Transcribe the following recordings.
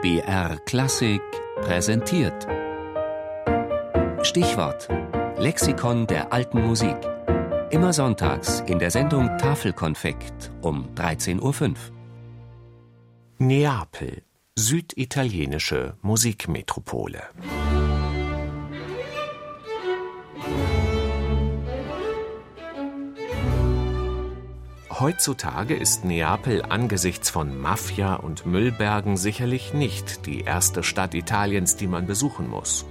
BR Klassik präsentiert. Stichwort: Lexikon der alten Musik. Immer sonntags in der Sendung Tafelkonfekt um 13.05 Uhr. Neapel, süditalienische Musikmetropole. Heutzutage ist Neapel angesichts von Mafia und Müllbergen sicherlich nicht die erste Stadt Italiens, die man besuchen muss.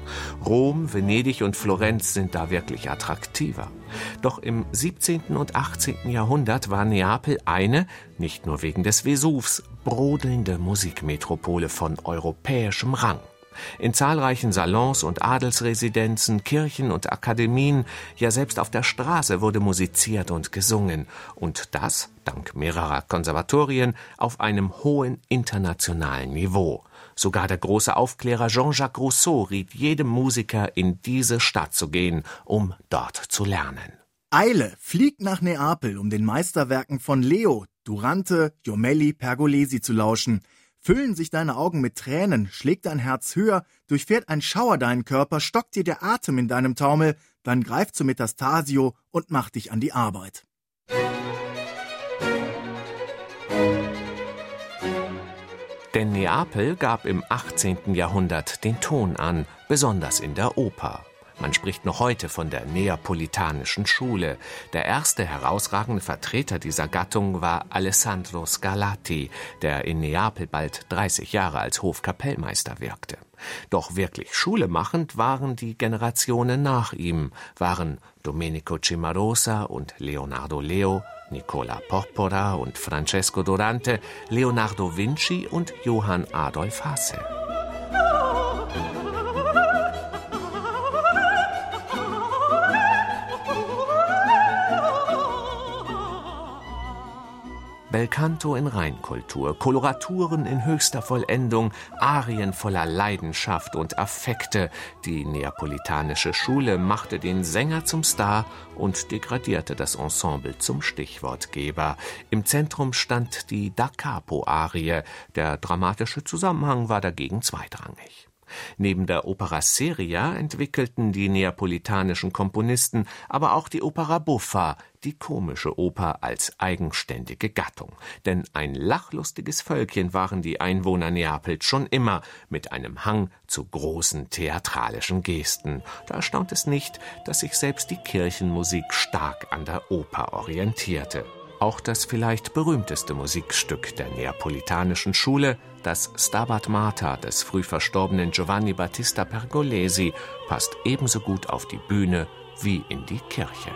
Rom, Venedig und Florenz sind da wirklich attraktiver. Doch im 17. und 18. Jahrhundert war Neapel eine, nicht nur wegen des Vesuvs, brodelnde Musikmetropole von europäischem Rang. In zahlreichen Salons und Adelsresidenzen, Kirchen und Akademien, ja selbst auf der Straße wurde musiziert und gesungen, und das, dank mehrerer Konservatorien, auf einem hohen internationalen Niveau. Sogar der große Aufklärer Jean-Jacques Rousseau riet jedem Musiker, in diese Stadt zu gehen, um dort zu lernen. Eile, fliegt nach Neapel, um den Meisterwerken von Leo, Durante, Jomelli, Pergolesi zu lauschen – Füllen sich deine Augen mit Tränen, schlägt dein Herz höher, durchfährt ein Schauer deinen Körper, stockt dir der Atem in deinem Taumel, dann greif zu Metastasio und mach dich an die Arbeit. Denn Neapel gab im 18. Jahrhundert den Ton an, besonders in der Oper. Man spricht noch heute von der neapolitanischen Schule. Der erste herausragende Vertreter dieser Gattung war Alessandro Scarlatti, der in Neapel bald 30 Jahre als Hofkapellmeister wirkte. Doch wirklich schulemachend waren die Generationen nach ihm, waren Domenico Cimarosa und Leonardo Leo, Nicola Porpora und Francesco Durante, Leonardo Vinci und Johann Adolf Hasse. Belcanto in Reinkultur, Koloraturen in höchster Vollendung, Arien voller Leidenschaft und Affekte. Die neapolitanische Schule machte den Sänger zum Star und degradierte das Ensemble zum Stichwortgeber. Im Zentrum stand die Da Capo-Arie. Der dramatische Zusammenhang war dagegen zweitrangig. Neben der Opera seria entwickelten die neapolitanischen Komponisten aber auch die Opera buffa, die komische Oper als eigenständige Gattung. Denn ein lachlustiges Völkchen waren die Einwohner Neapels schon immer, mit einem Hang zu großen theatralischen Gesten. Da erstaunt es nicht, dass sich selbst die Kirchenmusik stark an der Oper orientierte. Auch das vielleicht berühmteste Musikstück der neapolitanischen Schule, das Stabat Mater des früh verstorbenen Giovanni Battista Pergolesi, passt ebenso gut auf die Bühne wie in die Kirche.